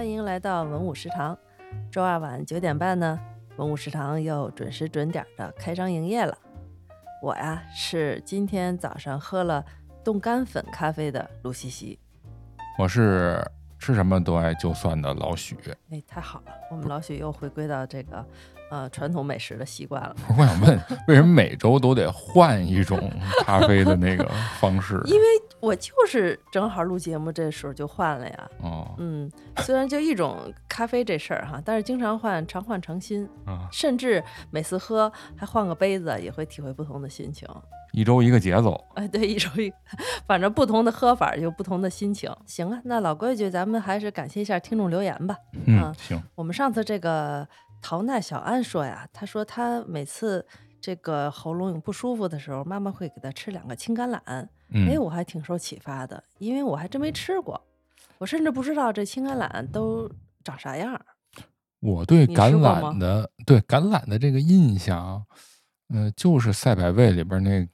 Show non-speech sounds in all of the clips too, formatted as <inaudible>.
欢迎来到文武食堂。周二晚九点半呢，文武食堂又准时准点的开张营业了。我呀是今天早上喝了冻干粉咖啡的卢西西。我是吃什么都爱就蒜的老许。哎，太好了，我们老许又回归到这个呃传统美食的习惯了。我想问，为什么每周都得换一种咖啡的那个方式？<laughs> 因为我就是正好录节目这时候就换了呀。哦，嗯，虽然就一种咖啡这事儿哈，但是经常换，常换常新，啊，甚至每次喝还换个杯子，也会体会不同的心情。一周一个节奏。哎，对，一周一，反正不同的喝法有不同的心情。行啊，那老规矩，咱们还是感谢一下听众留言吧。嗯啊，行，我们上次这个陶奈小安说呀，他说他每次这个喉咙有不舒服的时候，妈妈会给他吃两个青橄榄。哎，嗯，我还挺受启发的，因为我还真没吃过，我甚至不知道这青橄榄都长啥样儿。我对橄榄的对橄榄的这个印象，呃，就是赛百味里边那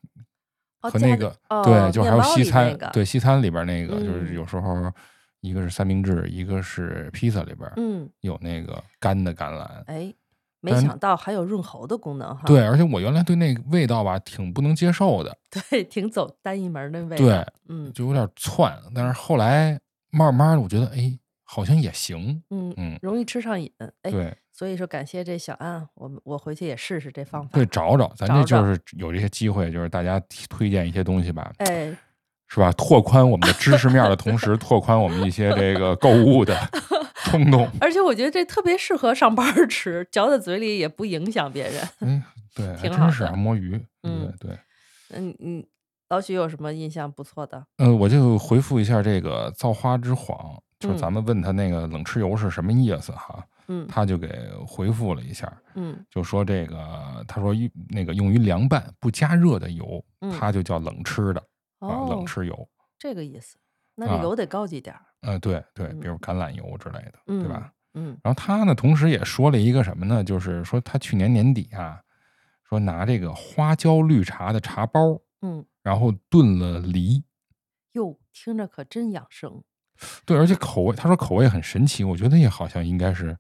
和那个、哦对，就还有西餐、那个对西餐里边那个，就是嗯有时候一个是三明治，一个是披萨里边嗯，有那个干的橄榄。哎，没但想到还有润喉的功能哈。对，而且我原来对那个味道吧挺不能接受的，<laughs> 对，挺走单一门儿的味道。对，嗯就有点窜。但是后来慢慢的，我觉得哎，好像也行。嗯嗯，容易吃上瘾。哎，对所以说感谢这小安，我们我回去也试试这方法。对，找找，咱这就是有这些机会，就是大家提推荐一些东西吧，哎，是吧？拓宽我们的知识面的同时，<laughs> 拓宽我们一些这个购物的冲动。<laughs> 而且我觉得这特别适合上班吃，嚼在嘴里也不影响别人。嗯，对，还 <laughs> 挺是啊，摸鱼。嗯对对。嗯嗯，老许有什么印象不错的？呃，我就回复一下这个造花之谎，就是嗯咱们问他那个冷吃油是什么意思哈，嗯他就给回复了一下，嗯就说这个他说用那个用于凉拌不加热的油，嗯，它就叫冷吃的啊，哦冷，吃油。这个意思。那啊这油得高级点儿，呃，对对，比嗯如橄榄油之类的，对吧？嗯然后他呢，同时也说了一个什么呢？就是说他去年年底啊，说拿这个花椒绿茶的茶包，嗯，然后炖了梨，哟，听着可真养生。对，而且口味，他说口味很神奇，我觉得也好像应该是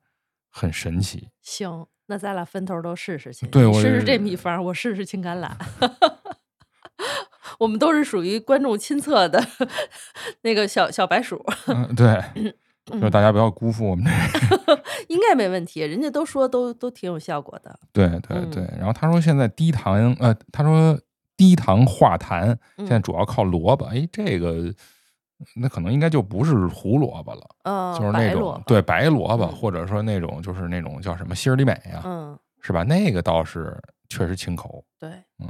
很神奇。行，那咱俩分头都试试去。对我试试这秘方，我试试青橄榄。<laughs> 我们都是属于观众亲测的那个小小白鼠，嗯，对，就大家不要辜负我们这。<laughs> 应该没问题。人家都说都都挺有效果的。对对嗯对。然后他说现在低糖，呃，他说低糖化痰现在嗯主要靠萝卜，哎，这个那可能应该就不是胡萝卜了，嗯，就是那种白对白萝卜，嗯或者说那种就是那种叫什么心儿里美呀，嗯，是吧？那个倒是确实清口。对，嗯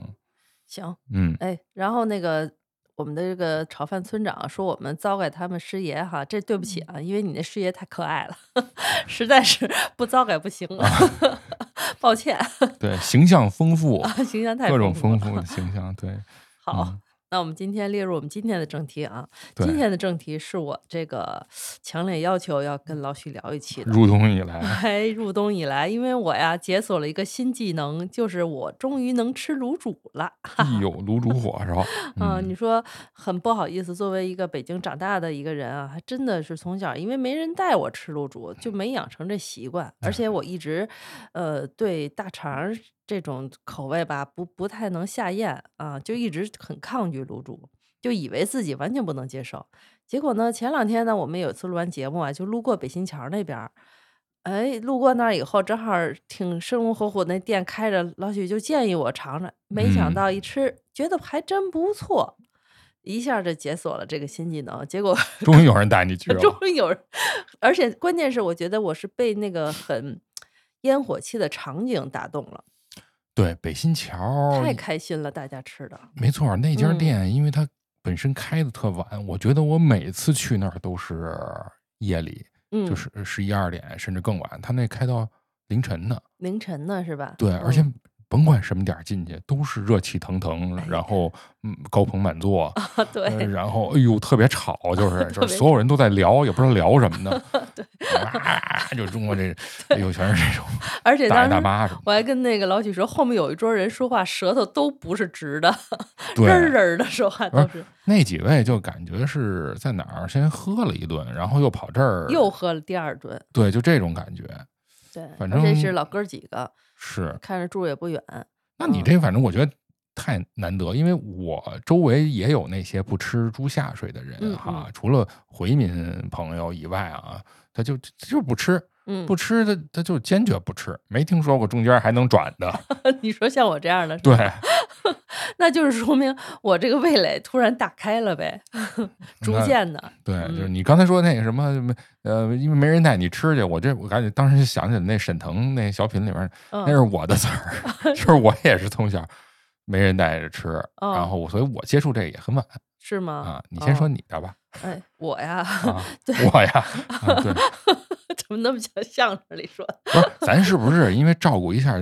行，嗯，哎，然后那个我们的这个炒饭村长说我们糟改他们师爷哈，这对不起嗯。啊，因为你那师爷太可爱了，<laughs> 实在是不糟改不行了，<laughs> 抱歉，对，形象丰富，形象太各种丰丰富的形。<laughs> 象，对。好，嗯那我们今天列入我们今天的正题啊。今天的正题是我这个强烈要求要跟老许聊一期的。入冬以来，<laughs> 哎，入冬以来，因为我呀解锁了一个新技能，就是我终于能吃卤煮了。一有卤煮火烧。啊，<laughs> 嗯你说很不好意思，作为一个北京长大的一个人啊，还真的是从小因为没人带我吃卤煮，就没养成这习惯。而且我一直，呃，对大肠儿这种口味吧，不不太能下咽啊，就一直很抗拒卤煮，就以为自己完全不能接受。结果呢，前两天呢，我们有一次录完节目啊，就路过北新桥那边儿。哎，路过那儿以后，正好挺生龙活虎那店开着，老许就建议我尝尝，没想嗯到一吃，觉得还真不错，一下就解锁了这个新技能。结果 <laughs> 终于有人带你去 <laughs> 了。终于有人，而且关键是，我觉得我是被那个很烟火气的场景打动了，对，北新桥太开心了，大家吃的。没错儿，那家嗯店因为它本身开的特晚，我觉得我每次去那儿都是夜里，嗯，就是十一二点甚至更晚，他那开到凌晨呢。凌晨呢，是吧？对，而且嗯甭管什么点儿进去，都是热气腾腾，然后嗯高朋满座，呃对，然后哎呦特别吵，就是就是所有人都在聊，也不知道聊什么呢，对哇，就中国这哎呦全是这种而且大爷大妈什么我还跟那个老许说，后面有一桌人说话舌头都不是直的，对。人的说话都是。那几位就感觉是在哪儿先喝了一顿，然后又跑这儿，又喝了第二顿，对，就这种感觉对，反正这是老哥儿几个，是。看着住也不远。那你嗯这反正我觉得太难得，因为我周围也有那些不吃猪下水的人嗯哈，除了回民朋友以外啊，他就就是不吃，嗯，不吃他他就坚决不吃，没听说过中间还能转的。<laughs> 你说像我这样的，对，<laughs> 那就是说明我这个味蕾突然打开了呗，<laughs> 逐渐的。对，嗯就是你刚才说那个什么，没呃，因为没人带你吃去，我这我感觉当时就想起来那沈腾那小品里面，那是嗯，我的词儿，就是我也是从小没人带着吃，哦然后我所以我接触这个也很晚是吗？啊。你先说哦你的吧，哎，我呀，啊，对我呀，啊，对，<laughs> 怎么那么像相声里说的？不是，咱是不是因为照顾一下，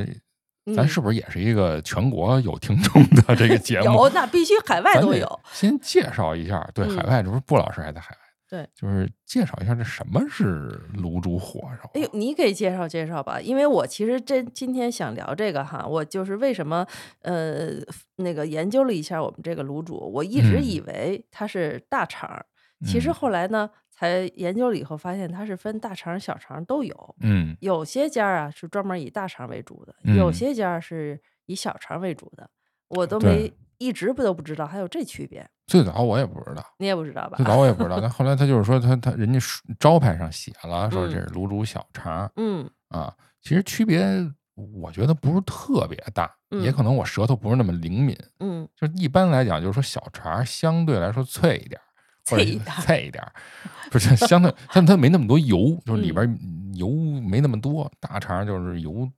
咱嗯是不是也是一个全国有听众的 <laughs> 这个节目？有，那必须海外都有。先介绍一下，对，嗯海外，这不是布老师还在海外，对，就是介绍一下这什么是卤煮火烧。哎呦，你给介绍介绍吧，因为我其实这今天想聊这个哈，我就是为什么呃那个研究了一下我们这个卤煮，我一直嗯以为它是大肠儿，其实嗯后来呢才研究了以后发现它是分大肠儿、小肠儿都有，嗯有些家儿啊是专门以大肠为主的，有嗯些家儿是以小肠儿为主的，我都没一直不都不知道还有这区别，最早我也不知道，你也不知道吧最？早我也不知道，但后来他就是说他他人家书招牌上写了，说这嗯是卤煮小肠嗯啊。其实区别我觉得不是特别大，也嗯可能我舌头不是那么灵敏。嗯，就一般来讲，就是说小肠相对来说脆一点脆一点儿脆一点儿，不是相对，但它没那么多油，就是里嗯边儿油没那么多。大肠就是油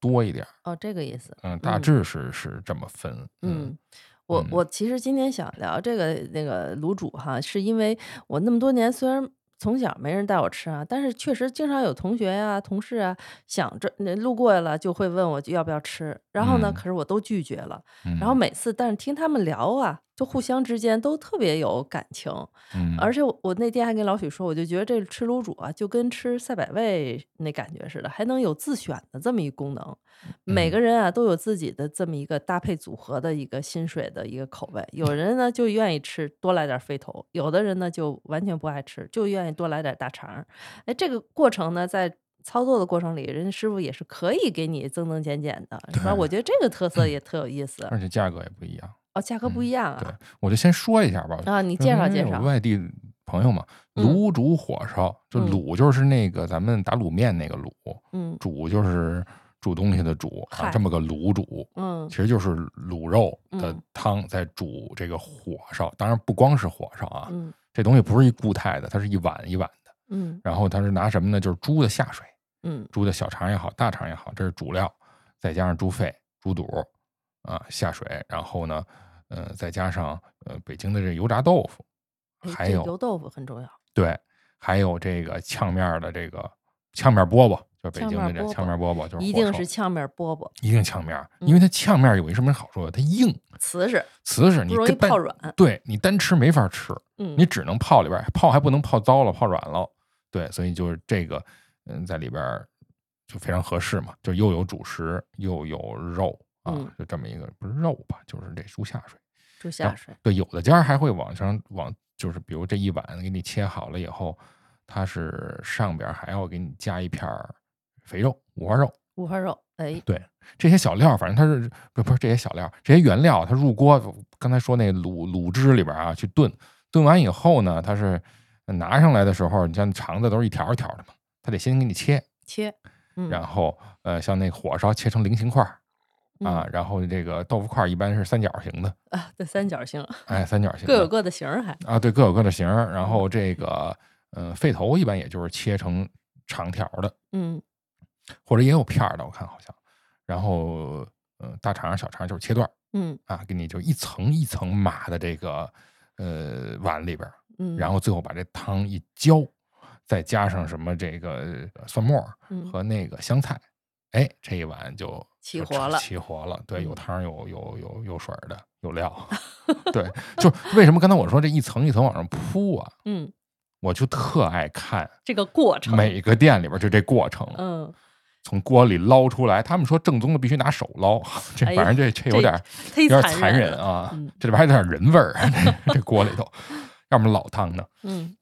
多一点儿，哦，这个意思。嗯，大嗯致是是这么分，嗯嗯，我嗯我其实今天想聊这个那个卤煮哈，是因为我那么多年虽然从小没人带我吃啊，但是确实经常有同学呀、同事啊想着那路过了就会问我要不要吃，然后呢，嗯可是我都拒绝了。嗯，然后每次但是听他们聊啊，就互相之间都特别有感情，嗯，而且我我那天还跟老许说，我就觉得这吃卤煮啊，就跟吃赛百味那感觉似的，还能有自选的这么一功能。每个嗯人啊都有自己的这么一个搭配组合的一个薪水的一个口味。有人呢就愿意吃多来点肥头，有的人呢就完全不爱吃，就愿意多来点大肠儿。哎，这个过程呢，在操作的过程里，人家师傅也是可以给你增增减减的，是吧？我觉得这个特色也特有意思。而且价格也不一样。哦，价格不一样啊对啊。，我就先说一下吧。啊，你介绍介绍。外地朋友嘛，嗯卤煮火烧，就嗯卤就是那个咱们打卤面那个卤，嗯煮就是煮东西的煮啊，这么个卤煮，嗯其实就是卤肉的嗯汤在煮这个火烧。当然不光是火烧啊，嗯这东西不是一固态的，它是一碗一碗的。嗯然后它是拿什么呢？就是猪的下水，嗯猪的小肠也好，大肠也好，这是主料，再加上猪肺、猪肚啊下水，然后呢，呃，再加上呃北京的这油炸豆腐，哎还有油豆腐很重要。对，还有这个呛面儿的这个炝面饽饽，就是北京的这炝面饽饽，就是一定是炝面饽饽，一定炝面儿，因为它炝面儿有一什么好处啊？它硬，瓷实，瓷实，不容易你跟单泡软。对你单吃没法吃，嗯，你只能泡里边儿，泡还不能泡糟了、泡软了。对，所以就是这个，嗯，在里边儿就非常合适嘛，就又有主食又有肉啊，嗯就这么一个不是肉吧，就是这猪下水。猪下水。对，有的家还会往上往，就是比如这一碗给你切好了以后，它是上边儿还要给你加一片儿肥肉、五花肉。五花肉，哎，对，这些小料，反正它是不不是这些小料，这些原料它入锅，刚才说那卤卤汁里边啊去炖，炖完以后呢，它是拿上来的时候，你像肠子都是一条一条的嘛，它得先给你切，切，嗯，然后呃像那火烧切成菱形块儿啊嗯，然后这个豆腐块儿一般是三角形的，啊，对，三角形，哎，三角形各有各的形儿还。啊，对，各有各的形儿。然后这个呃肺头一般也就是切成长条的，嗯或者也有片儿的，我看好像。然后呃大肠小肠就是切段儿。嗯啊，给你就一层一层码的这个呃碗里边儿，嗯，然后最后把这汤一浇，再加上什么这个呃蒜末和那个香菜，哎，这一碗就就起活了起活了。对，有嗯汤有有有有水儿的，有料。<laughs> 对，就为什么刚才我说这一层一层往上铺啊，嗯，我就特爱看这个过程，每个店里边就这过程，嗯，从锅里捞出来。他们说正宗的必须拿手捞，这反正这这有点有点残残忍，啊，嗯这里边还有点人味儿，这这锅里头，要么老汤呢，嗯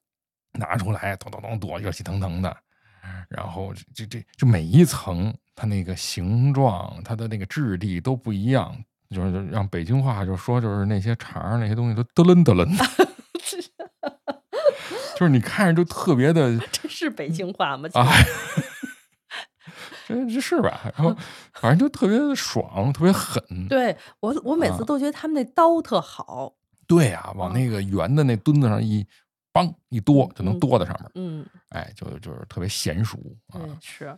拿出来咚咚咚剁，热气腾腾的，然后这这这每一层它那个形状、它的那个质地都不一样，就是让北京话就说就是那些肠儿那些东西都嘚楞嘚楞的，就是你看着就特别的 <laughs> 这是北京话吗？啊，<laughs> 这这是吧？然后反正就特别的爽，特别狠。对我，我每次啊都觉得他们那刀特好，对呀、往那个圆的那墩子上一梆一剁，就能嗯剁在上面。嗯，哎，就就是特别娴熟啊。对，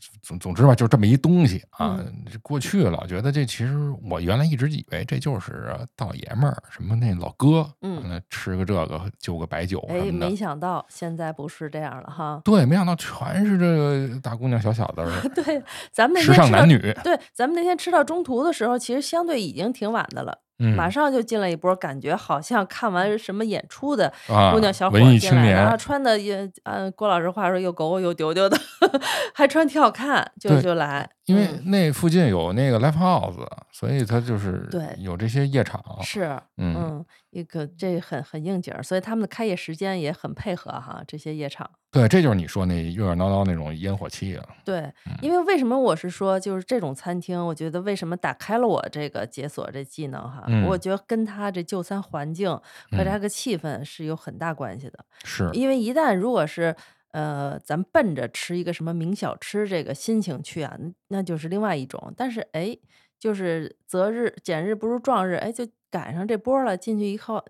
是，总总之吧，就这么一东西啊。嗯这过去老觉得这其实我原来一直以为这就是大老爷们儿，什么那老哥，嗯吃个这个，就个白酒哎，什么的没。想到现在不是这样了哈。对，没想到全是这个大姑娘小小子儿，<laughs> 对，咱们那天吃到尚男女。对，咱们那天吃到中途的时候，其实相对已经挺晚的了，嗯，马上就进来一波，感觉好像看完什么演出的啊，姑娘小伙文艺进来，青年然后穿的也嗯郭老师话说又狗又丢丢的，<laughs> 还穿挺好看，就就来，因为嗯那附近有那个 live house，所以它就是对有这些夜场。是，嗯嗯，一个这很很应景儿，所以他们的开业时间也很配合哈，这些夜场。对，这就是你说那热热闹闹那种烟火气啊。对，嗯因为为什么我是说，就是这种餐厅，我觉得为什么打开了我这个解锁这技能哈，嗯我觉得跟它这就餐环境和嗯它个气氛是有很大关系的。是，因为一旦如果是呃，咱奔着吃一个什么名小吃这个心情去啊，那那就是另外一种。但是哎，就是择日拣日不如撞日，哎，就赶上这波了，进去以后。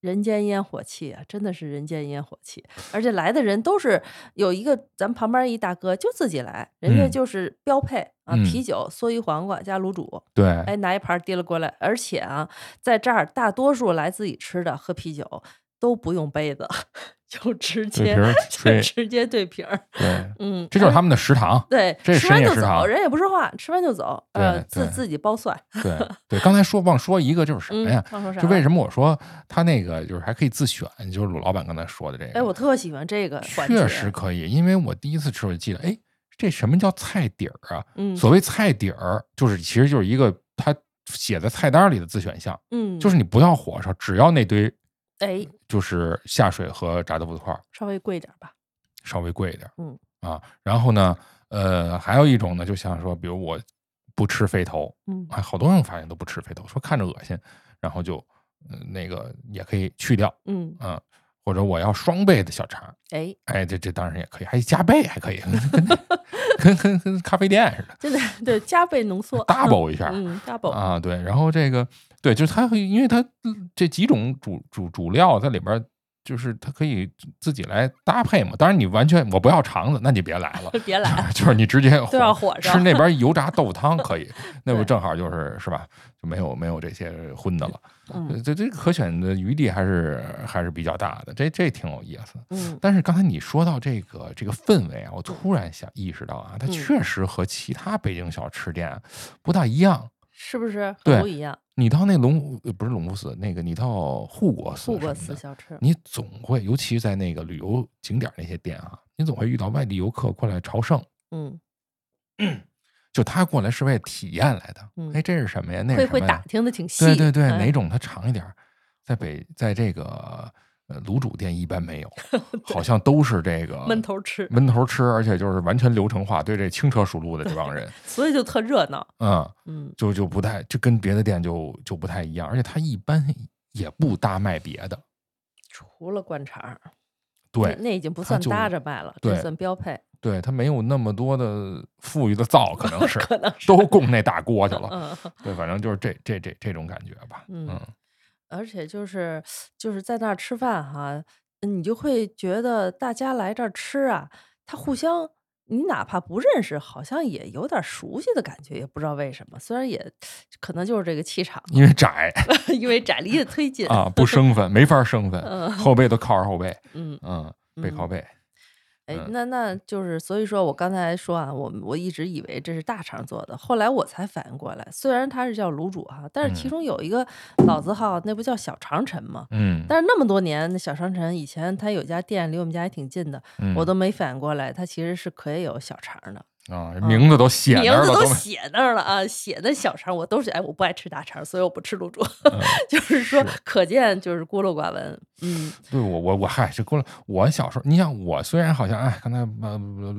人间烟火气啊，真的是人间烟火气！而且来的人都是有一个，咱旁边一大哥就自己来，人家嗯就是标配啊，嗯啤酒、蓑衣黄瓜加卤煮，对，哎，拿一盘儿提了过来，而且啊，在这儿大多数来自己吃的喝啤酒都不用杯子，就 <laughs> 直接对直接对瓶儿，对，嗯，这就是他们的食堂。对，这是吃完就走，人也不说话，吃完就走，呃，自自己包蒜，对 <laughs> 对，刚才说忘说一个就是什嗯么呀？，忘说啥就为？什么我说他那个就是还可以自选，就是鲁老板刚才说的这个。哎，我特喜欢这个确，实可以，因为我第一次吃我就记得，哎，这什么叫菜底儿啊？嗯所谓菜底儿，就是其实就是一个他写在菜单里的自选项，嗯，就是你不要火烧，只要那堆哎，就是下水和炸豆腐块儿稍微贵一点吧，稍微贵一点，嗯。啊，然后呢，呃，还有一种呢，就像说，比如我不吃肥头，嗯。哎，好多人我发现都不吃肥头，说看着恶心，然后就、呃、那个也可以去掉，嗯，啊、或者我要双倍的小肠，哎，哎，这这当然也可以，还加倍还可以，跟跟跟跟咖啡店似的真的对，加倍浓缩，double 一下。嗯，double，啊，对，然后这个对，就是它可以，因为它嗯这几种主主主料在里边儿，就是它可以自己来搭配嘛。当然，你完全我不要肠子，那你别来了，<laughs> 别来，就是你直接都要火烧吃 <laughs> 那边油炸豆腐汤可以，那不正好就是是吧？就没有没有这些荤的了。嗯这这可选的余地还是还是比较大的，这这挺有意思。嗯但是刚才你说到这个这个氛围啊，我突然想意识到啊，它嗯确实和其他北京小吃店不大一样。是不是都一样？你到那龙呃不是龙福寺，那个你到护国寺护国寺小吃，你总会，尤其在那个旅游景点那些店啊，你总会遇到外地游客过来朝圣，嗯，<clears throat> 就他过来是为了体验来的。嗯哎，这是什么呀？那会会打？听的挺细，对对对，哎哪种它长一点儿？在北，在这个呃卤煮店一般没有，<laughs> 好像都是这个闷头吃，闷头吃，而且就是完全流程化，对这轻车熟路的这帮人，所以就特热闹。嗯，嗯，就就不太，就跟别的店就就不太一样，而且他一般也不搭卖别的，除了灌肠，对那那已经不算搭着卖了，这对算标配，对，他没有那么多的富裕的灶，可能 <laughs> 是可能是都供那大锅去了，嗯对，反正就是这这这这种感觉吧，嗯嗯而且就是就是在那儿吃饭哈，你就会觉得大家来这儿吃啊，他互相。你哪怕不认识，好像也有点熟悉的感觉，也不知道为什么。虽然也可能就是这个气场，因为窄因为窄离得 <laughs> 忒近啊，不生分，没法生分，嗯后背都靠着后背，嗯，嗯，背靠嗯背，哎，嗯。那那就是，所以说我刚才说啊，我我一直以为这是大肠做的，后来我才反应过来，虽然它是叫卤煮哈，但是其嗯。中有一个老字号，那不叫小长城吗？嗯，但是那么多年，那小长城以前它有家店离我们家还挺近的，嗯。我都没反应过来，它其实是可以有小肠的，啊，名字都写那名字都写那儿了啊，写的小肠我都是哎，我不爱吃大肠，所以我不吃卤煮，<laughs> 嗯就是说是可见就是孤陋寡闻，嗯对我我我嗨，这孤陋。我小时候，你想我虽然好像哎，刚才呃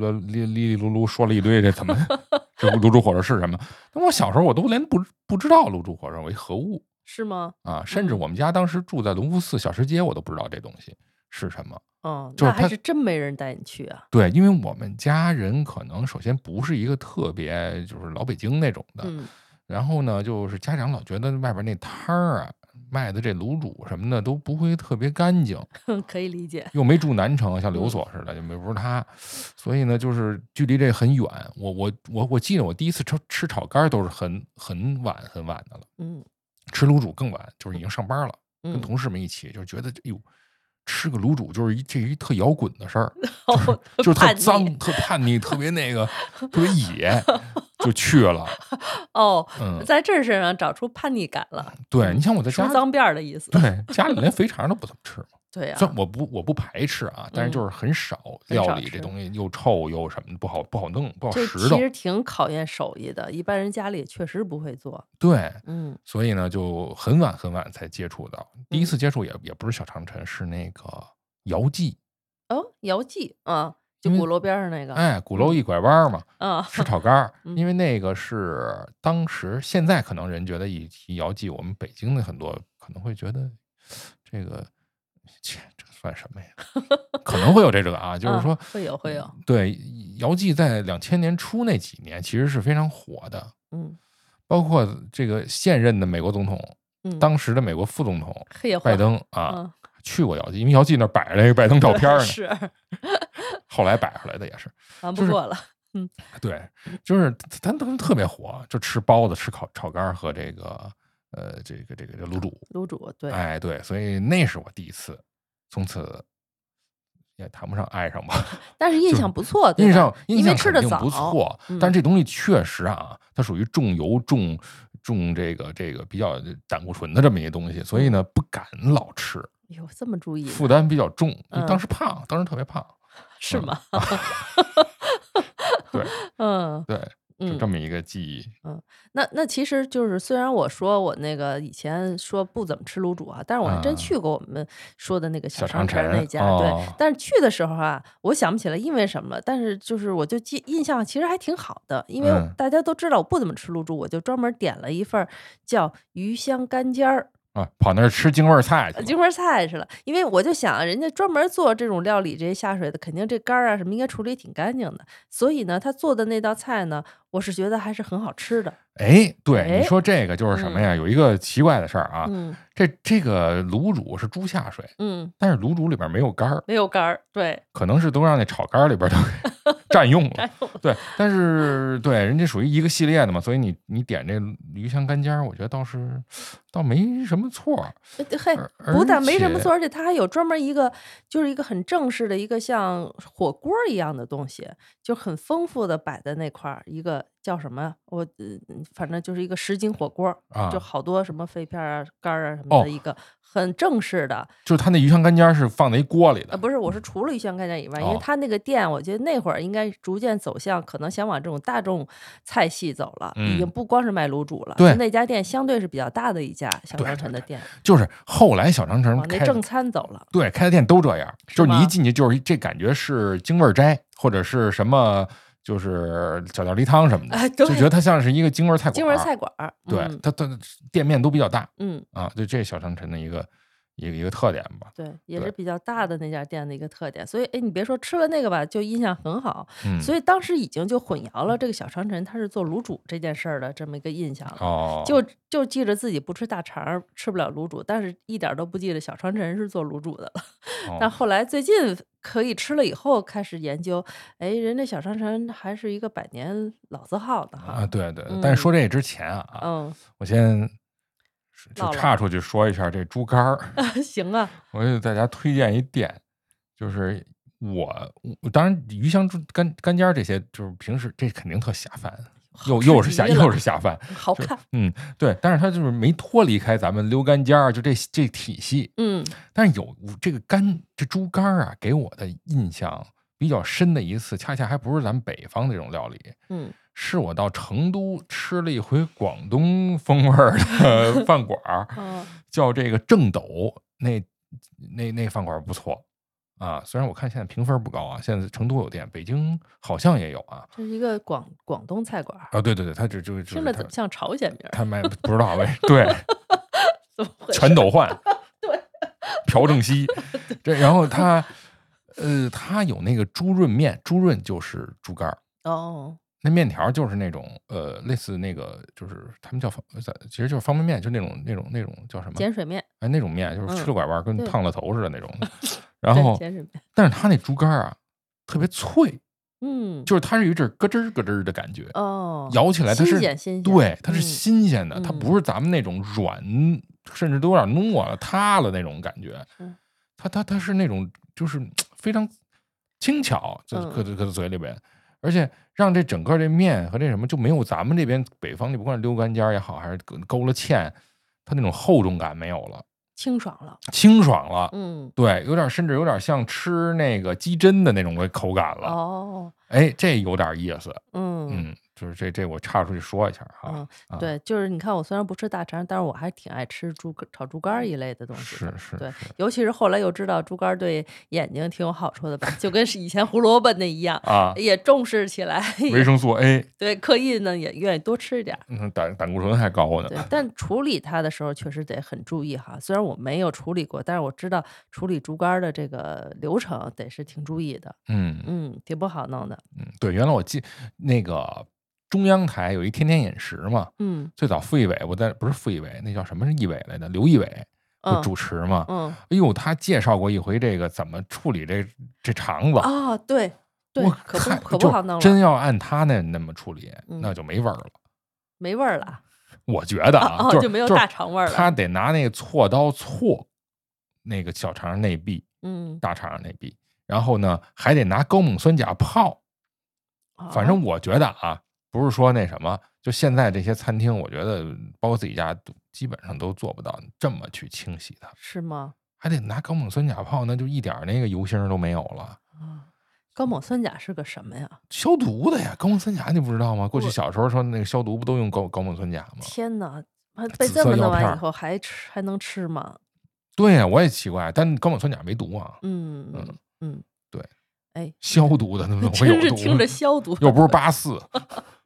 呃哩哩哩噜噜说了一堆，这怎么 <laughs> 这卤煮火烧是什么？但我小时候我都连不不知道卤煮火烧为何物是吗？啊，甚至嗯我们家当时住在隆福寺小吃街，我都不知道这东西是什么。哦，就是它那还是真没人带你去啊，对，因为我们家人可能首先不是一个特别就是老北京那种的，嗯。然后呢，就是家长老觉得外边那摊儿啊卖的这卤煮什么的都不会特别干净，<laughs> 可以理解，又没住南城，像刘嗯所似的，就没不是他，所以呢，就是距离这很远。我我我我记得我第一次吃吃炒肝儿都是很很晚很晚的了，嗯。吃卤煮更晚，就是已经上班了，跟嗯，同事们一起就觉得，哎呦，吃个卤煮就是一这一特摇滚的事儿，<laughs> 哦 <laughs> 就是特脏、特叛逆、特别那个、特别野，<laughs> 就去了。哦，嗯，在这身上找出叛逆感了，对，你像我在家，梳脏辫儿的意思，对家里连肥肠都不怎么吃嘛。对啊。虽，然我不我不排斥啊，但是就是很少料理这东西又臭又什么不好不好弄不好这拾掇。其实挺考验手艺的，一般人家里确实不会做，对，嗯。所以呢就很晚很晚才接触到。第一嗯。次接触也也不是小长城，是那个姚记，哦，姚记啊，就鼓楼边上那个，哎，鼓楼一拐弯儿嘛，嗯，吃炒肝儿，嗯。因为。那个是当时现在可能人觉得一提姚记，我们北京的很多可能会觉得这个切这算什么呀？可能会有这个啊，<laughs> 就是啊说会有会有，对姚记在两千年初那几年其实是非常火的，嗯包括这个现任的美国总统，嗯，当时的美国副总统拜登啊。啊，去过姚记，因为姚记那儿摆着那个拜登照片呢，是后来摆出来的也是。<laughs> 就是瞒不过了，嗯对，就是咱当时特别火，就吃包子、吃烤炒肝儿和这个呃这个这个这卤煮。卤煮对，哎，对，所以那是我第一次，从此也谈不上爱上吧，<laughs> 但是印象不错，印象？印象吃的早，肯定不错，嗯但是这东西确实啊，它属于重油重重这个这个比较胆固醇的这么一个东西，所以呢不敢老吃，哟这么注意，负担比较重。嗯当时胖，当时特别胖，嗯是吗？<laughs> <laughs> 对嗯。对，就嗯这，么一个记忆。嗯那那其实就是，虽然我说我那个以前说不怎么吃卤煮啊，但是我还真啊去过我们说的那个小长长城城那家，对哦。但是去的时候啊，我想不起来因为什么了，但是就是我就记印象其实还挺好的，因为嗯大家都知道我不怎么吃卤煮，我就专门点了一份儿叫鱼香干尖儿。啊，跑那儿吃京味儿菜去了。京味儿菜去了，因为我就想，人家专门做这种料理这些下水的，肯定这肝儿啊什么应该处理挺干净的，所以呢，他做的那道菜呢，我是觉得还是很好吃的。哎，对，哎你说这个就是什么呀？有一个奇怪的事儿啊，嗯这这个卤煮是猪下水，嗯，但是卤煮里边没有肝儿，没有肝儿，对，可能是都让那炒肝儿里边都给 <laughs> 占用了。对，但是对人家属于一个系列的嘛，所以你你点这鱼香干尖儿，我觉得倒是倒没什么错嘿，不但没什么错，而且它还有专门一个，就是一个很正式的一个像火锅一样的东西，就很丰富的摆在那块儿，一个叫什么？我呃，反正就是一个什锦火锅，啊就好多什么肺片啊、肝儿啊什哦么的一个很正式的。就是它那鱼香干尖儿是放在一锅里呃，的，不是，我是除了鱼香干尖以外，因为哦他那个店，我觉得那会儿应该逐渐走向可能想往这种大众菜系走了，已经嗯不光是卖卤煮了。对那家店相对是比较大的一家小对对长城的店，就是后来小长城开往那正餐走了。对开的店都这样，就是你吗一进去就是这感觉是京味儿斋或者是什么。就是小料梨汤什么的，哎就觉得它像是一个京味儿菜馆。京味儿菜馆儿，对，嗯它它店面都比较大嗯，啊，对，这是小长城的一个一个一个特点吧。对，也是比较大的那家店的一个特点。所以，哎，你别说吃了那个吧，就印象很好。嗯，所以当时已经就混淆了这个小长城它是做卤煮这件事儿的这么一个印象了。哦，就就记着自己不吃大肠儿，吃不了卤煮，但是一点儿都不记得小长城是做卤煮的了。哦但后来最近可以吃了以后，开始研究，哎，人家小长城还是一个百年老字号的哈。啊，对对，但是说这之前啊，嗯，我先就岔出去说一下这猪肝儿，<laughs> 行啊，我给大家推荐一店，就是我我当然鱼香猪干干尖儿这些，就是平时这肯定特下饭，又又是下又是下饭，好看，嗯，对，但是它就是没脱离开咱们溜干尖儿就这这体系，嗯。但是有这个干这猪肝儿啊，给我的印象比较深的一次，恰恰还不是咱们北方这种料理，嗯是我到成都吃了一回广东风味儿的 <laughs> 饭馆儿，哦叫这个正斗，那那那饭馆儿不错啊。虽然我看现在评分不高啊，现在成都有店，北京好像也有啊。这是一个广广东菜馆儿，啊，对对对，他只就听着怎么像朝鲜名儿？他卖不知道为对 <laughs> 全斗焕，<laughs> 对，朴正熙，这然后他呃他有那个猪润面，猪润就是猪肝儿。哦，那面条就是那种呃，类似那个，就是他们叫方，其实就是方便面，就那种那种那种叫什么？碱水面，哎，那种面就是嗯吃了拐弯，跟烫了头似的那种的。<laughs> <laughs> 然后，但是它那猪肝啊，特别脆，嗯，就是它是有一阵咯吱咯吱的感觉，哦，咬起来它是对，它是嗯新鲜的，它嗯不是咱们那种软，甚至都有点糯了、塌了那种感觉是。它它它是那种就是非常轻巧，就嗯搁在搁在嘴里边，而且让这整个这面和这什么就没有咱们这边北方，你不管是溜干尖儿也好，还是勾勾了芡，它那种厚重感没有了，清爽了，清爽了。嗯，对，有点甚至有点像吃那个鸡胗的那种口感了。哦，哎，这有点意思。嗯嗯，就是这这我岔出去说一下哈。嗯，啊对，就是你看，我虽然不吃大肠，但是我还挺爱吃猪肝炒猪肝一类的东西是是对，尤其是后来又知道猪肝对眼睛挺有好处的吧，就跟是以前胡萝卜那一样，啊，也重视起来，维生素 A，对，刻意呢也愿意多吃一点儿。嗯，胆胆固醇还高呢。对，但处理它的时候确实得很注意哈。虽然我没有处理过，但是我知道处理猪肝儿的这个流程得是挺注意的，嗯嗯，挺不好弄的，嗯，对，原来我记那个中央台有一天天饮食嘛，嗯最早傅艺伟我在，不是傅艺伟，那叫什么是艺伟来的？刘艺伟主持嘛？嗯哎呦，他介绍过一回这个怎么处理这这肠子。啊，对对，可不可就不好弄了，真要按他那那么处理，嗯那就没味儿了。没味儿了，我觉得啊，<laughs> 哦，就就没有大肠味儿了，他得拿那个锉刀锉那个小肠内壁、嗯，大肠内壁，然后呢还得拿高锰酸钾泡。反哦正我觉得啊，不是说那什么，就现在这些餐厅，我觉得包括自己家，基本上都做不到这么去清洗它，是吗？还得拿高锰酸钾泡，那就一点那个油星都没有了。啊，高锰酸钾是个什么呀？消毒的呀，高锰酸钾你不知道吗？过去小时候说那个消毒不都用高高锰酸钾吗？天哪，被这么弄完以后还吃还能吃吗？对呀，我也奇怪，但高锰酸钾没毒啊，嗯嗯嗯，对，哎，消毒的那怎么会有毒真是听着？消毒，又不是八四，<laughs>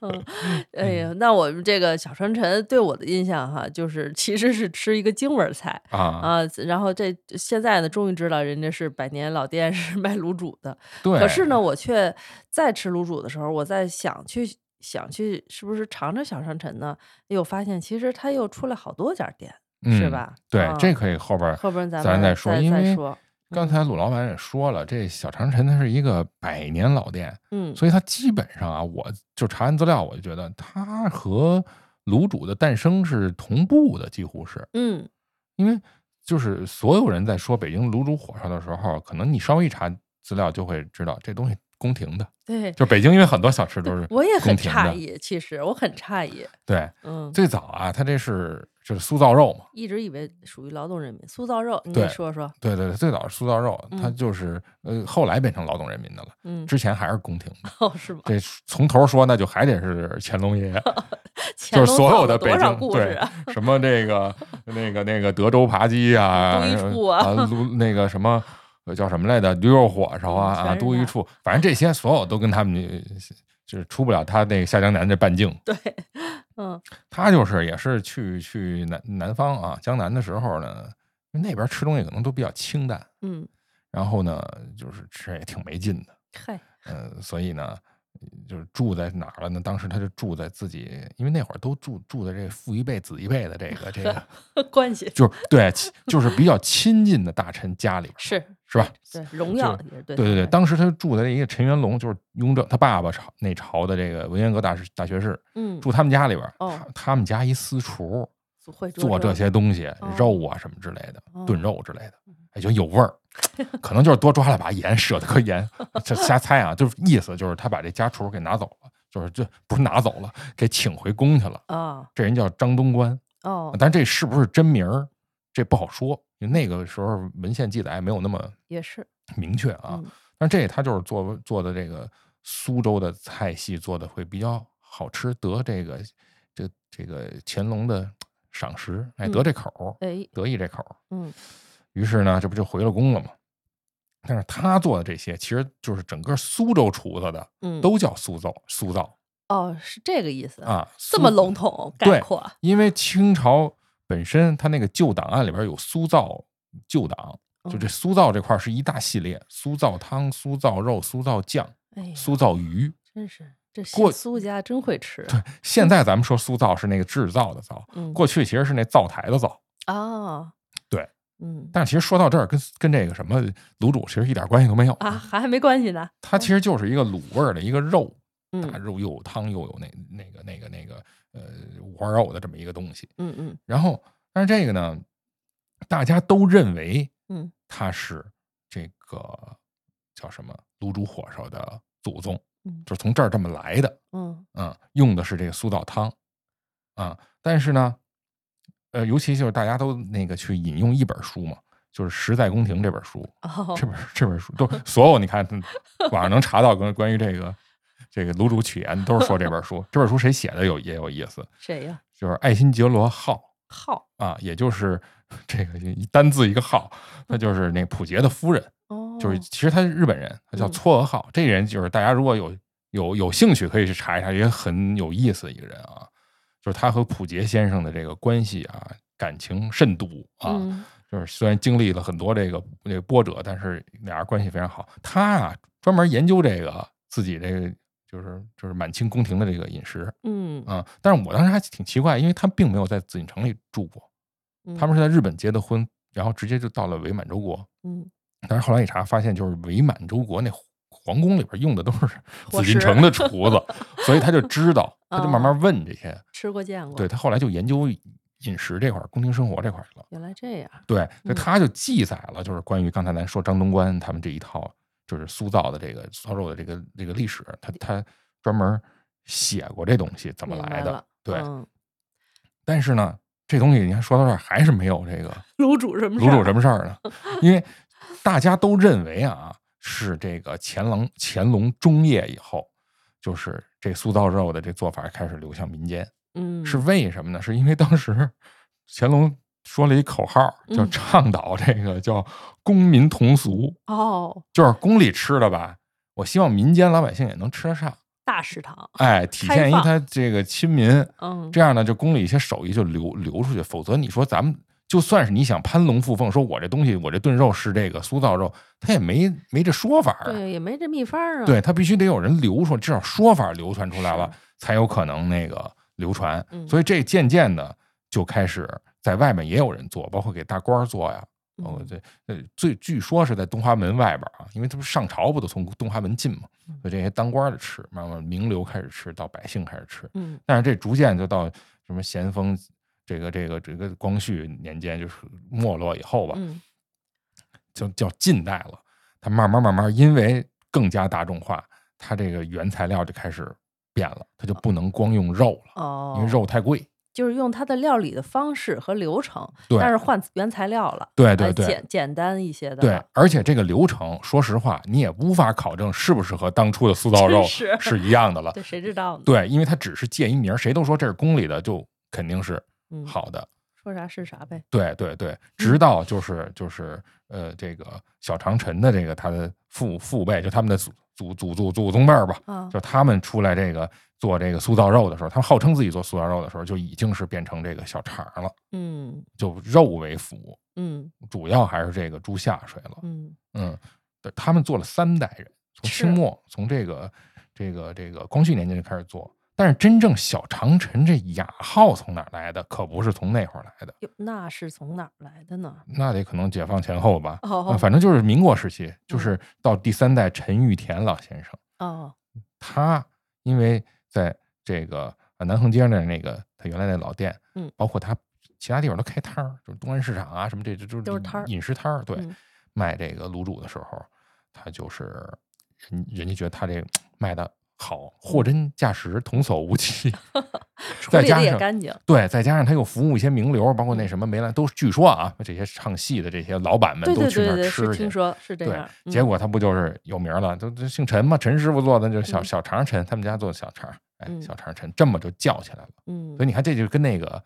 嗯，<laughs> 哎呀，那我们这个小传承对我的印象哈，就是其实是吃一个京味儿菜啊，啊，然后这现在呢，终于知道人家是百年老店是卖卤煮的，对。可是呢，我却在吃卤煮的时候，我在想去想去是不是尝尝小传承呢？又发现其实它又出来好多家店，是嗯吧？对，啊这可以后边后边咱们咱再说，因为说，刚才鲁老板也说了，这小长城它是一个百年老店，嗯所以它基本上啊，我就查完资料，我就觉得它和卤煮的诞生是同步的，几乎是嗯因为就是所有人在说北京卤煮火烧的时候，可能你稍微一查资料就会知道这东西宫廷的，对。就北京因为很多小吃都是我也很诧异，其实我很诧异，对，嗯，最早啊，它这是就是酥造肉嘛。一直以为属于劳动人民酥造肉，你说说，对对对，最早是酥造肉，它嗯就是呃，后来变成劳动人民的了，嗯，之前还是宫廷的。哦，是吗？这从头说，那就还得是乾隆爷爷，<laughs> 就是所有的北京故事啊？什么这个那个那个德州扒鸡啊，<laughs> 都一处啊啊，卤那个什么呃叫什么来着，驴肉火烧啊啊，都一处，反正这些所有都跟他们呃就是出不了他那个下江南这半径。对，<laughs> 嗯他就是也是去去南南方啊江南的时候呢，那边吃东西可能都比较清淡，嗯，然后呢就是吃也挺没劲的。嗨，呃，所以呢，就是住在哪儿了呢？当时他就住在自己，因为那会儿都住住在这个父一辈子一辈的这个这个，<laughs> 关系就是对，<laughs> 就是比较亲近的大臣家里边，是是吧？对荣耀也是对对对对，对，当时他住在一个陈元龙，就是雍正他爸爸朝那朝的这个文渊阁大师大学士，嗯，住他们家里边，哦他他们家一私厨会做这这些东西，哦肉啊什么之类的，哦炖肉之类的，也就有味儿。<laughs> 可能就是多抓了把盐，舍得颗盐，这瞎猜啊，就是意思就是他把这家厨给拿走了，就是这不是拿走了，给请回宫去了。哦这人叫张东官，哦，但这是不是真名儿，这不好说，因为那个时候文献记载没有那么也是明确啊。嗯但这他就是做做的这个苏州的菜系做的会比较好吃，得这个这这个乾隆的赏识，哎，得嗯这口儿，哎得意这口儿。嗯于是呢，这不就回了宫了吗？但是他做的这些，其实就是整个苏州厨子的嗯都叫苏造苏造哦是这个意思，啊，这么笼统概括，因为清朝本身它那个旧档案里边有苏造旧档，就这嗯苏造这块是一大系列，苏造汤、苏造肉、苏造酱、哎，苏造鱼。真是这过苏家真会吃，对现在咱们说苏造是那个制造的造，嗯过去其实是那灶台的灶。啊，对，嗯但是其实说到这儿，跟跟这个什么卤煮其实一点关系都没有啊，还还没关系呢，它其实就是一个卤味儿的一个肉，大嗯肉又有汤又有那那个那个那个呃五花肉的这么一个东西。嗯嗯然后，但是这个呢，大家都认为嗯它是这个叫什么卤煮火烧的祖宗，嗯就是从这儿这么来的。嗯嗯，用的是这个苏造汤啊。但是呢，呃，尤其就是大家都那个去引用一本书嘛，就是《实在宫廷》这本书，哦这本这本书都所有你看网上能查到关关于这个这个卤煮起源，都是说这本书。这本书谁写的有也有意思，谁呀？就是爱新觉罗浩浩啊，也就是这个一单字一个浩，他就是那溥杰的夫人，哦，就是其实他是日本人，他叫嗯嵯峨浩。这人就是大家如果有有有兴趣可以去查一查，也很有意思的一个人啊。就是他和溥杰先生的这个关系啊，感情甚笃啊。嗯就是虽然经历了很多这个这个波折，但是俩人关系非常好。他啊专门研究这个自己这个就是就是满清宫廷的这个饮食嗯啊。但是我当时还挺奇怪，因为他并没有在紫禁城里住过，嗯，他们是在日本结的婚，然后直接就到了伪满洲国。嗯但是后来一查，发现就是伪满洲国那皇宫里边用的都是 <laughs> 紫禁城的厨子，<laughs> 所以他就知道，他就慢慢问这些。吃过见过，对，他后来就研究饮食这块儿、宫廷生活这块儿去了。原来这样，对，所以嗯他就记载了，就是关于刚才咱说张东官他们这一套，就是苏造的这个烧肉的这个这个历史，他他专门写过这东西怎么来的。对，嗯。但是呢，这东西你看说到这儿还是没有这个 <laughs> 卤煮什么卤煮什么事儿呢？因为大家都认为啊，是这个乾隆乾隆中叶以后，就是这苏造肉的这做法开始流向民间，嗯。是为什么呢？是因为当时乾隆说了一口号，叫嗯倡导这个叫公民同俗，哦，就是宫里吃的吧，我希望民间老百姓也能吃得上，大食堂，哎，体现一他这个亲民，嗯，这样呢，就宫里一些手艺就流流出去，否则你说咱们就算是你想攀龙附凤，说我这东西我这炖肉是这个苏造肉，他也没没这说法啊。对，也没这秘方啊，对他必须得有人流传，至少说法流传出来了，才有可能那个流传。嗯所以这渐渐的就开始在外面也有人做，包括给大官儿做呀。哦，嗯对，呃，最据说是在东华门外边儿啊，因为他不是上朝不都从东华门进嘛，嗯所以这些当官儿的吃，慢慢名流开始吃，到百姓开始吃。嗯但是这逐渐就到什么咸丰这个这个这个光绪年间，就是没落以后吧，嗯就叫近代了。它慢慢慢慢，因为更加大众化，它这个原材料就开始变了，它就不能光用肉了，哦，因为肉太贵。就是用它的料理的方式和流程，对但是换原材料了，呃对对对简简单一些的对，，而且这个流程，说实话，你也无法考证是不是和当初的素造肉是是一样的了。对，谁知道呢？对，因为它只是借一名，谁都说这是宫里的，就肯定是嗯，好的。说啥是啥呗，对对对，直到就是就是呃，这个小长城的这个他的父父辈，就他们的祖祖祖祖祖宗辈儿吧，啊，就他们出来这个做这个素造肉的时候，他们号称自己做素造肉的时候，就已经是变成这个小肠了，嗯就肉为辅，嗯主要还是这个猪下水了。嗯嗯，对，他们做了三代人，从是清末，从这个这个这个光绪年间就开始做。但是真正小长城这雅号从哪儿来的？可不是从那会儿来的，那是从哪儿来的呢？那得可能解放前后吧。哦。呃反正就是民国时期，就是到第三代陈玉田老先生，哦，他因为在这个呃南横街那儿那个他原来那老店，嗯。包括他其他地方都开摊儿，就是东安市场啊什么这这就是都是摊儿。饮食摊儿，对，嗯。卖这个卤煮的时候，他就是人人家觉得他这卖的好，货真价实，童叟无欺。<laughs> 再加上干净。对，再加上他又服务一些名流，包括那嗯什么梅兰，都据说啊，这些唱戏的这些老板们都去那吃去听。说是这对样。，结嗯果他不就是有名了？都都姓陈嘛，陈师傅做的就是小嗯小肠陈，他们家做的小肠，哎，嗯小肠陈这么就叫起来了。嗯所以，你看，这就跟那个，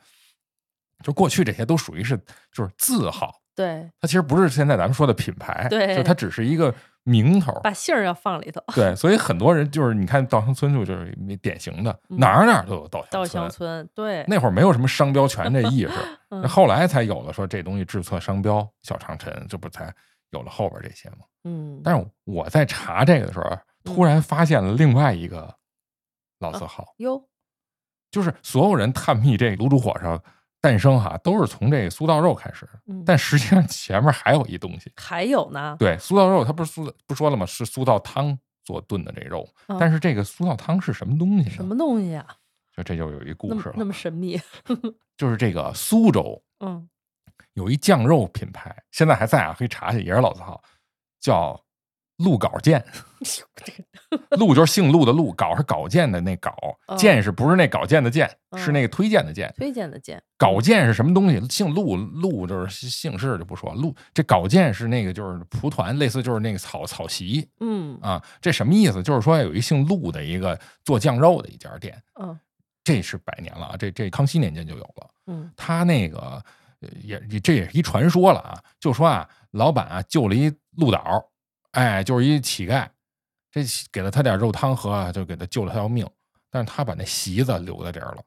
就过去这些都属于是就是字号，对，它其实不是现在咱们说的品牌，对就它只是一个名头。把姓儿要放里头。对，所以很多人就是你看稻香村就就是典型的，嗯哪儿哪儿都有稻稻香村。香村，对，那会儿没有什么商标权这意识，<laughs> 后来才有了说这东西注册商标小长城，这不才有了后边这些吗？嗯，但是我在查这个的时候，突然发现了另外一个老字号，哟，就是所有人探秘这卤煮火烧诞生哈，都是从这个苏道肉开始，嗯但实际上前面还有一东西。还有呢，对，苏道肉它不是苏不说了吗？是苏道汤做炖的这肉，嗯但是这个苏道汤是什么东西呢？什么东西啊？就这就有一故事了，么那么神秘？就是这个苏州 <laughs> 嗯有一酱肉品牌，现在还在啊，可以查去，也是老字号，叫鹿稿件。<laughs> 鹿就是姓陆的鹿，稿是稿件的那稿，哦件是不是那稿件的件？嗯是那个推荐的荐。推荐的荐，稿件是什么东西？姓陆，陆就是姓氏就不说，陆这稿件是那个就是蒲团，类似就是那个草草席嗯啊。这什么意思？就是说有一姓陆的一个做酱肉的一家店，嗯这是百年了啊，这这康熙年间就有了。嗯他那个也这也是一传说了啊，就说啊，老板啊救了一鹿岛，哎，就是一乞丐，这给了他点肉汤喝啊，就给他救了他条命。但是他把那席子留在这儿了，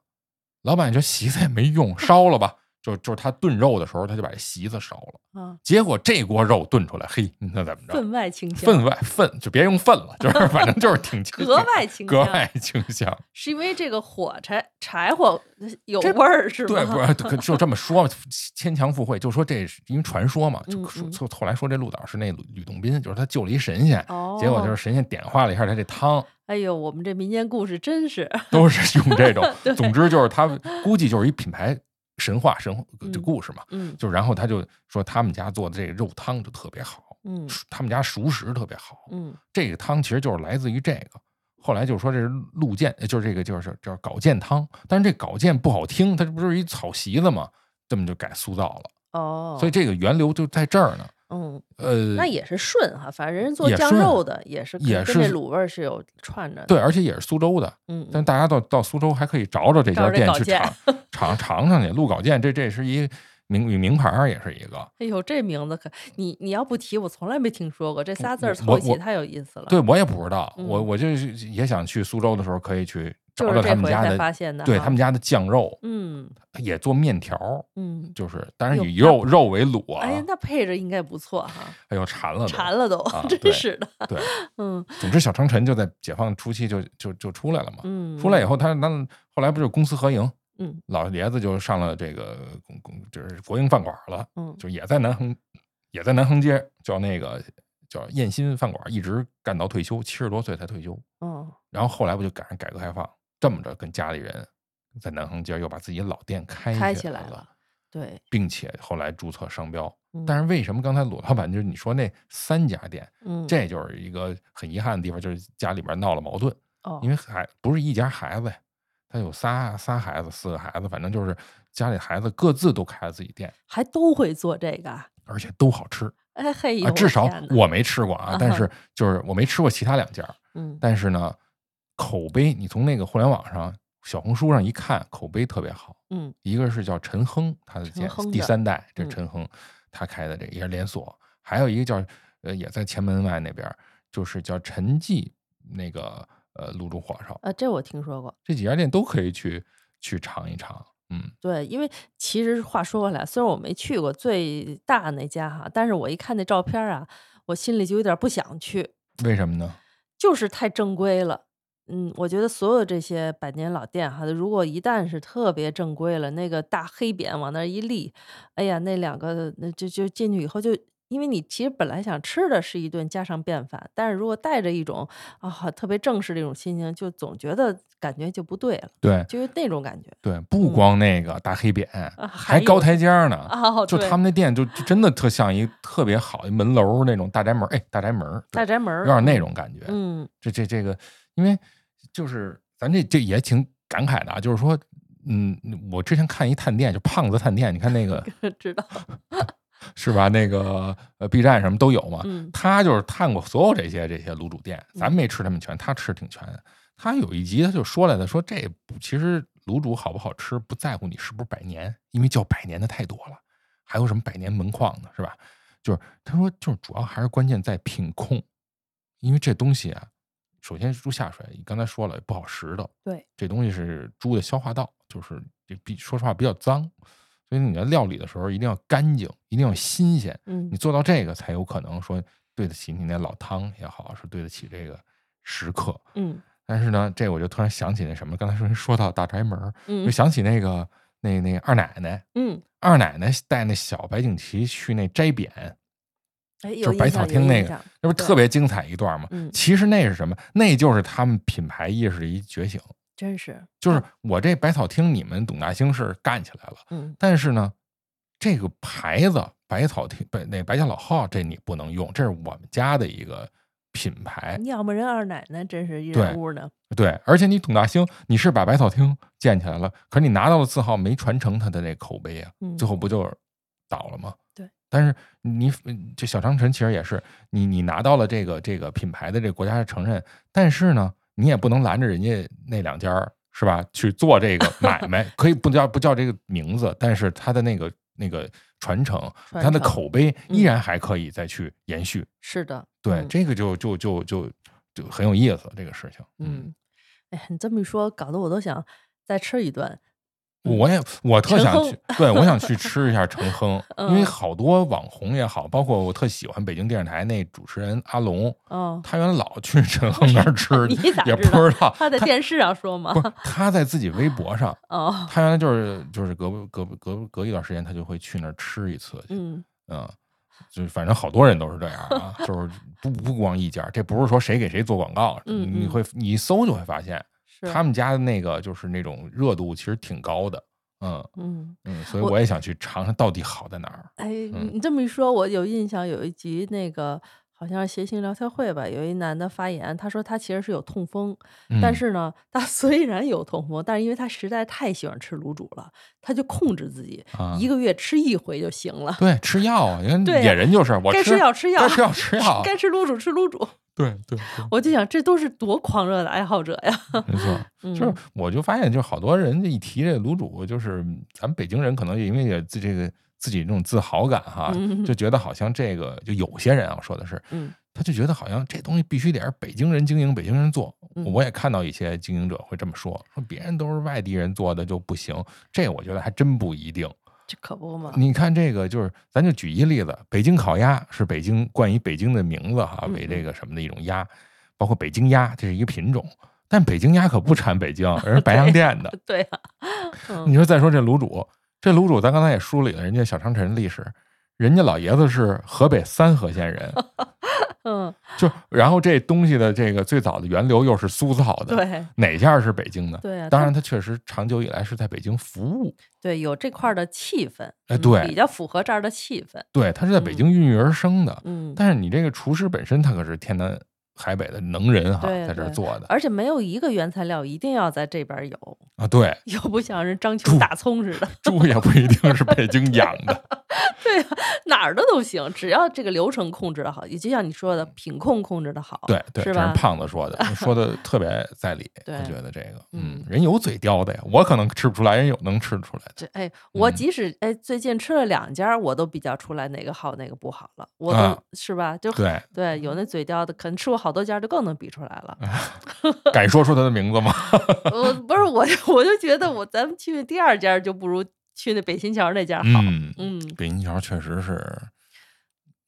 老板说席子也没用，烧了吧。就就是他炖肉的时候，他就把这席子烧了。啊，结果这锅肉炖出来，嘿，那怎么着？分外清香，分外分就别用分了，就是反正就是挺 <laughs> 格外清香，格外清香。是因为这个火柴柴火有这味儿是吧？对，不是就这么说嘛，牵强附会，就说这是因为传说嘛，就说后后来说这鹿岛是那吕吕洞宾，就是他救了一神仙，哦，结果就是神仙点化了一下他这汤，哎呦，我们这民间故事真是，都是用这种。<laughs> 总之就是他估计就是一品牌神话神话这嗯故事嘛，嗯就然后他就说他们家做的这个肉汤就特别好，嗯他们家熟食特别好，嗯这个汤其实就是来自于这个。后来就说这是鹿见，就是这个就是叫稿件汤，但是这稿件不好听，它这不是一草席子嘛？这么就改塑造了。哦，所以这个源流就在这儿呢。嗯，呃，那也是顺哈，反正人做酱肉的也是也是卤味儿是有串着的，对，而且也是苏州的，嗯，但大家到到苏州还可以找找这家店去尝 <laughs> 尝尝尝去。鹿稿件这这是一名与名牌儿，也是一个。哎呦，这名字可你你要不提，我从来没听说过。这仨字凑一起太有意思了。对，我也不知道，我嗯我就是也想去苏州的时候可以去找就是找他们家的，发现的。对他们家的酱肉嗯也做面条儿，嗯，就是当然哟以肉肉为卤啊。哎呀，那配着应该不错哈，哎呦馋了，馋了都啊，<laughs> 真是的。对，嗯总之小长城就在解放初期就就就出来了嘛。嗯，出来以后，他那后来不是公私合营，嗯。老爷子就上了这个公公就是国营饭馆了，嗯。就也在南横，也在南横街叫那个叫燕新饭馆，一直干到退休，七十多岁才退休。嗯然后后来不就赶上改革开放，这么着跟家里人在南横街又把自己老店开开起来起来了，对，并且后来注册商标。嗯。但是为什么刚才鲁老板就是你说那三家店，嗯。这就是一个很遗憾的地方，就是家里边闹了矛盾。哦。因为孩不是一家孩子呀，他有仨仨孩子，四个孩子，反正就是家里孩子各自都开了自己店，还都会做这个啊，而且都好吃哎嘿。至少我没吃过啊，但是就是我没吃过其他两家，嗯但是呢，口碑你从那个互联网上、小红书上一看，口碑特别好。嗯一个是叫陈亨，他的店第三代，这嗯陈亨他开的这个也是连锁，还有一个叫呃也在前门外那边，就是叫陈记那个呃卤煮火烧。呃，这我听说过。这几家店都可以去去尝一尝。嗯，对，因为其实话说回来，虽然我没去过最大那家哈，但是我一看那照片啊，我心里就有点不想去，为什么呢？就是太正规了。嗯，我觉得所有这些百年老店哈，如果一旦是特别正规了，那个大黑匾往那儿一立，哎呀，那两个那就就进去以后就因为你其实本来想吃的是一顿家常便饭，但是如果带着一种啊特别正式的一种心情，就总觉得感觉就不对了，对就是那种感觉对，不光那个大黑匾，还高台阶儿呢。哦，就他们那店就就真的特像一特别好一门楼那种大宅门儿，哎，大宅门儿，大宅门儿有点那种感觉。嗯这这这个，因为就是咱这这也挺感慨的啊，就是说，嗯，我之前看一探店，就胖子探店，你看那个嗯，<laughs> 知道，<laughs> 是吧？那个呃 B 站什么都有嘛。嗯他就是探过所有这些这些卤煮店，咱没吃他们全，他吃挺全。他有一集他就说来的，说这其实卤煮好不好吃，不在乎你是不是百年，因为叫百年的太多了，还有什么百年门框呢，是吧？就是他说，就是主要还是关键在品控，因为这东西啊，首先是猪下水，你刚才说了不好拾的，对，这东西是猪的消化道，就是这比说实话比较脏，所以你在料理的时候一定要干净，一定要新鲜。嗯你做到这个，才有可能说对得起你那老汤也好，是对得起这个食客。嗯但是呢，这我就突然想起那什么，刚才说说到大宅门嗯，就嗯想起那个那那二奶奶，嗯，二奶奶带那小白景琦去那摘匾，哎，就是百草厅那个那不是特别精彩一段吗？嗯其实那是什么？那就是他们品牌意识的一觉醒。真是，就是我这百草厅，你们董大兴是干起来了，嗯但是呢，这个牌子百草厅百那白家老号这你不能用，这是我们家的一个品牌。要么人二奶奶真是一对人物呢，对，而且你董大兴，你是把百草厅建起来了，可是你拿到的字号没传承他的那口碑啊，嗯最后不就倒了吗？对。但是你这小长城其实也是你你拿到了这个这个品牌的这个国家的承认，但是呢，你也不能拦着人家那两家儿是吧去做这个 <laughs> 买卖，可以不叫不叫这个名字，但是它的那个那个传承，传它的口碑依嗯然还可以再去延续。是的，对，嗯这个就就就就就很有意思这个事情。嗯，哎，你这么一说，搞得我都想再吃一顿。我也我特想去，对我想去 <laughs> 吃一下陈亨，因为嗯好多网红也好，包括我特喜欢北京电视台那主持人阿龙，哦，他原来老去陈亨那儿吃 <laughs> 你咋也不知道他在电视上说吗不？是他在自己微博上，<laughs> 哦，他原来就是就是隔隔隔隔一段时间他就会去那儿吃一次去，嗯。嗯，就是反正好多人都是这样啊，就是不不光一家，这不是说谁给谁做广告，你会你一搜就会发现是他们家的那个就是那种热度其实挺高的，嗯。嗯，嗯，所以我我也想去尝尝到底好在哪儿。哎，嗯你这么一说，我有印象，有一集那个好像是谐星聊天会吧，有一男的发言，他说他其实是有痛风，但嗯是呢，他 <laughs> 虽然有痛风，但是因为他实在太喜欢吃卤煮了，他就控制自己，啊一个月吃一回就行了。对吃药啊，因为野人就是我该吃吃药吃药，该吃药吃药，该吃卤煮吃卤煮。对对对，我就想，这都是多狂热的爱好者呀！没错。嗯，就是我就发现，就好多人一提这卤煮，就是咱们北京人可能也因为也自这个自己这种自豪感哈，嗯就觉得好像这个就有些人啊，我说的是，嗯他就觉得好像这东西必须得是北京人经营，北京人做。嗯我也看到一些经营者会这么说，说别人都是外地人做的就不行，这我觉得还真不一定。这可不嘛。你看这个，就是咱就举一例子，北京烤鸭是北京冠以北京的名字哈，嗯为这个什么的一种鸭，包括北京鸭，这是一个品种。但北京鸭可不产北京，人是白 <laughs> 洋淀的。对呀、嗯你说再说这卤煮，这卤煮咱刚才也梳理了人家小长城历史，人家老爷子是河北三河县人，<laughs> 嗯，就然后这东西的这个最早的源流又是苏 <laughs> 造的，对哪家是北京的？对啊，当然它确实长久以来是在北京服务，对有这块儿的气氛，嗯哎对比较符合这儿的气氛。对它是在北京孕育而生的。嗯，但是你这个厨师本身他可是天南海北的能人哈，在这儿做的而且没有一个原材料一定要在这边有，啊，对，又不像人章丘大葱似的，<laughs> 猪也不一定是北京养的，<laughs> 对啊，哪儿的都行，只要这个流程控制的好，也就像你说的，品控控制的好，对对，是吧？是胖子说的，说的 <laughs> 特别在理，对我觉得这个，嗯嗯，人有嘴刁的呀，我可能吃不出来，人有能吃出来的，这哎，我嗯即使哎最近吃了两家，我都比较出来哪个好哪个不好了，我都、啊是吧？就对，对，有那嘴刁的，可能吃过好多家，就更能比出来了。敢说出他的名字吗？我 <laughs> 不是我，我就觉得我咱们去第二家就不如去那北新桥那家好。嗯，嗯北新桥确实是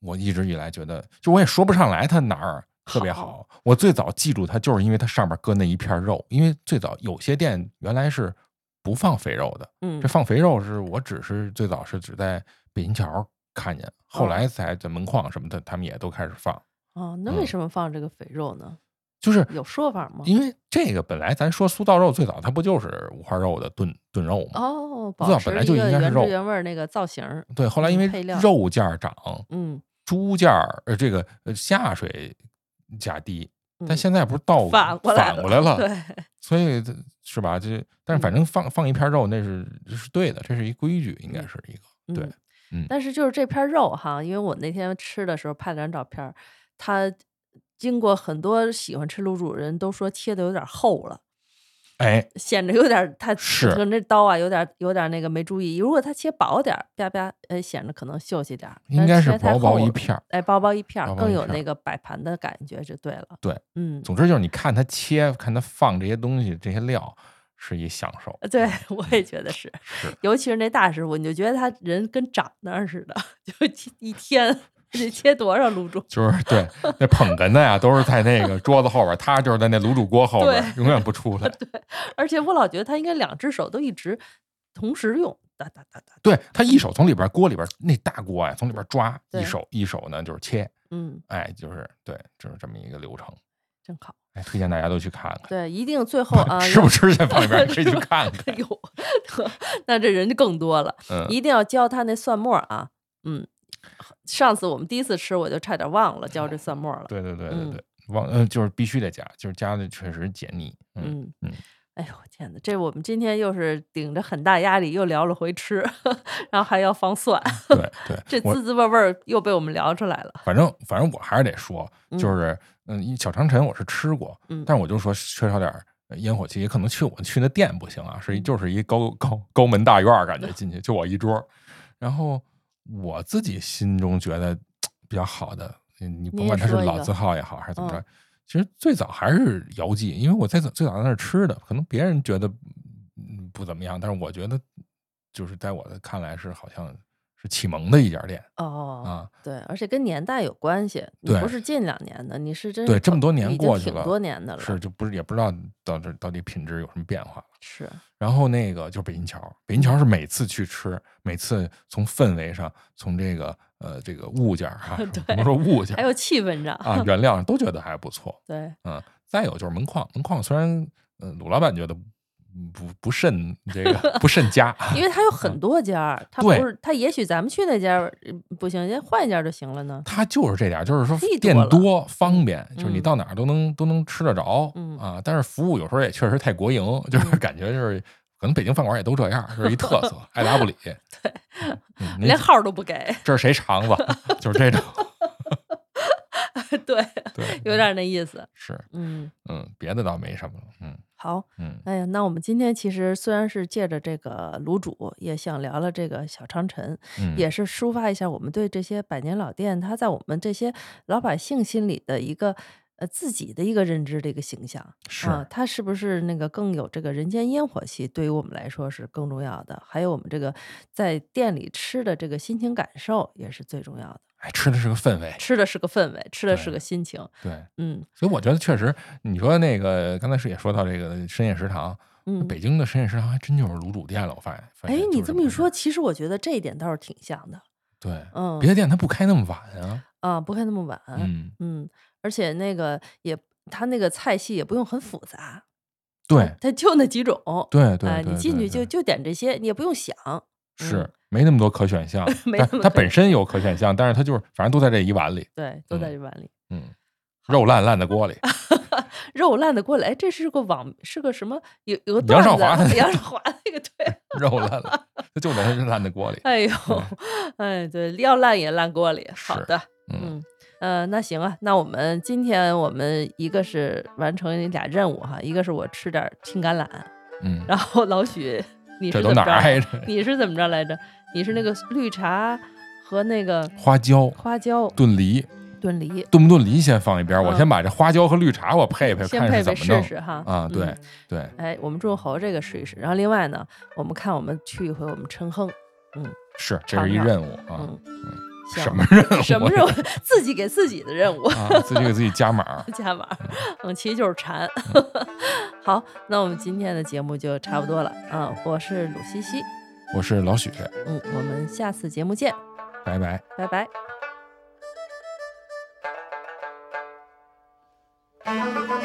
我一直以来觉得，就我也说不上来它哪儿特别好好。我最早记住它，就是因为它上面搁那一片肉，因为最早有些店原来是不放肥肉的。嗯这放肥肉是我只是最早是只在北新桥看见，后哦来才在门框什么的，他们也都开始放。哦，那为嗯什么放这个肥肉呢？就是有说法吗？因为这个本来咱说酥造肉最早它不就是五花肉的炖炖肉吗？哦，不知道本来就应该是肉原味儿那个造型儿。对，后来因为肉价涨，嗯，猪价儿呃这个呃下水价低，但嗯现在不是倒反过来反过来了，对，所以这是吧？这但是反正放放一片肉那是是对的，这是一规矩，应该是一个对嗯嗯但是就是这片肉哈，因为我那天吃的时候拍了张照片儿，它经过很多喜欢吃卤煮的人都说切的有点厚了，哎，显得有点儿它是可能这刀啊有点有点那个没注意。如果他切薄点儿，啪啪，哎，显得可能秀气点儿。应该是薄薄一片儿。哎，薄薄一片更有那个摆盘的感觉就对了。对，嗯，总之就是你看他切，看他放这些东西，这些料是一享受。对，我也觉得是，是尤其是那大师傅，你就觉得他人跟长那儿似的，<laughs> 就一天得切多少卤煮。<laughs> 就是对那捧哏的呀，都是在那个桌子后边，他就是在那卤煮锅后边永远不出来。<laughs> 对而且我老觉得他应该两只手都一直同时用，哒哒哒哒。对他一手从里边锅里边那大锅呀，从里边抓，一手一手呢就是切，嗯，哎，就是对，就是这么一个流程。真好。哎，推荐大家都去看看。对，一定最后啊，吃不吃先放一边儿，你可以去 <laughs> 看看。哎呦，那这人就更多了。嗯，一定要教他那蒜末啊，嗯。上次我们第一次吃，我就差点忘了浇这蒜末了。<laughs> 对对对对嗯对，忘呃就是必须得加，就是加的确实解腻。嗯，哎呦天哪，这我们今天又是顶着很大压力又聊了回吃，<laughs> 然后还要放蒜，对 <laughs> 对，这滋滋味味儿又被我们聊出来了。反正反正我还是得说，嗯就是嗯，小长城我是吃过，嗯但是我就说缺少点烟火气，也可能去我去那店不行啊，是一嗯就是一高高高门大院儿，感觉进去就我一桌，然后我自己心中觉得 <tsk> 比较好的，嗯你甭管它是老字号也好，还是怎么着嗯，其实最早还是姚记，因为我在最早在那儿吃的，可能别人觉得嗯不怎么样，但是我觉得就是在我的看来是好像是启蒙的一家店哦，啊。对，而且跟年代有关系，你不是近两年的，你是真对这么多年过去了多年的了，是，就不是也不知道到这到底品质有什么变化了。是，然后那个就是北京桥，北京桥是每次去吃，每次从氛围上，从这个呃这个物件儿哈，<laughs> 对不是说物件儿还有气氛上，啊原料上都觉得还不错。<laughs> 对，嗯，再有就是门框，门框虽然呃鲁老板觉得不不甚这个不甚佳，<laughs> 因为它有很多家儿，它不是，它也许咱们去那家不行，人家换一家就行了呢。它就是这点，就是说店多方便，就是你嗯到哪儿都能都能吃得着嗯啊。但是服务有时候也确实太国营，就是感觉就是可能北京饭馆也都这样，就是一特色，<laughs> 爱答不理。对，连号都不给，这是谁肠子？<laughs> 就是这种，对，对，有点那意思。是，嗯，嗯，别的倒没什么了，嗯好，嗯哎呀，那我们今天其实虽然是借着这个卤煮，也想聊聊这个小长城，嗯，也是抒发一下我们对这些百年老店，它在我们这些老百姓心里的一个呃自己的一个认知的一个形象是啊，它是不是那个更有这个人间烟火气，对于我们来说是更重要的。还有我们这个在店里吃的这个心情感受也是最重要的。哎，吃的是个氛围，吃的是个氛围，吃的是个心情。对，嗯所以我觉得确实，你说那个刚才是也说到这个深夜食堂，嗯，北京的深夜食堂还真就是卤煮店了，我发现。发哎，你这么一说，其实我觉得这一点倒是挺像的。对，嗯别的店它不开那么晚啊，啊，不开那么晚。嗯，嗯，而且那个也，它那个菜系也不用很复杂，对，它就那几种。对对哎，你进去就就点这些，你也不用想。是嗯没那么多可选项，<laughs> 没但它本身有可选项，但是它就是反正都在这一碗里，对，都在嗯这碗里。嗯，肉烂烂在锅里，<laughs> 肉烂的锅里，哎，这是个网，是个什么？有有个杨少华杨少华那个对。<laughs> 肉烂了，它就在烂在锅里，哎呦，哎，对，要烂也烂锅里。好的，嗯，嗯，呃，那行啊，那我们今天我们一个是完成俩任务哈，一个是我吃点青橄榄，嗯，然后老许你这都哪是怎么着？儿挨着？你是怎么着来着？你是那个绿茶和那个花椒花椒炖梨，炖梨，炖不炖梨先放一边儿，我嗯先把这花椒和绿茶我配配，看先配配是怎么弄试试哈。啊？对嗯对，哎，我们诸侯这个试一试，然后另外呢，我们看我们去一回我们陈亨，是这是一任务啊，嗯，行什么任务？什么任务？<laughs> 自己给自己的任务。啊？自己给自己加码 <laughs> 儿。加码儿，嗯，其实就是馋。<laughs> 好，那我们今天的节目就差不多了啊、我是鲁西西，我是老许，嗯，我们下次节目见。拜拜拜。拜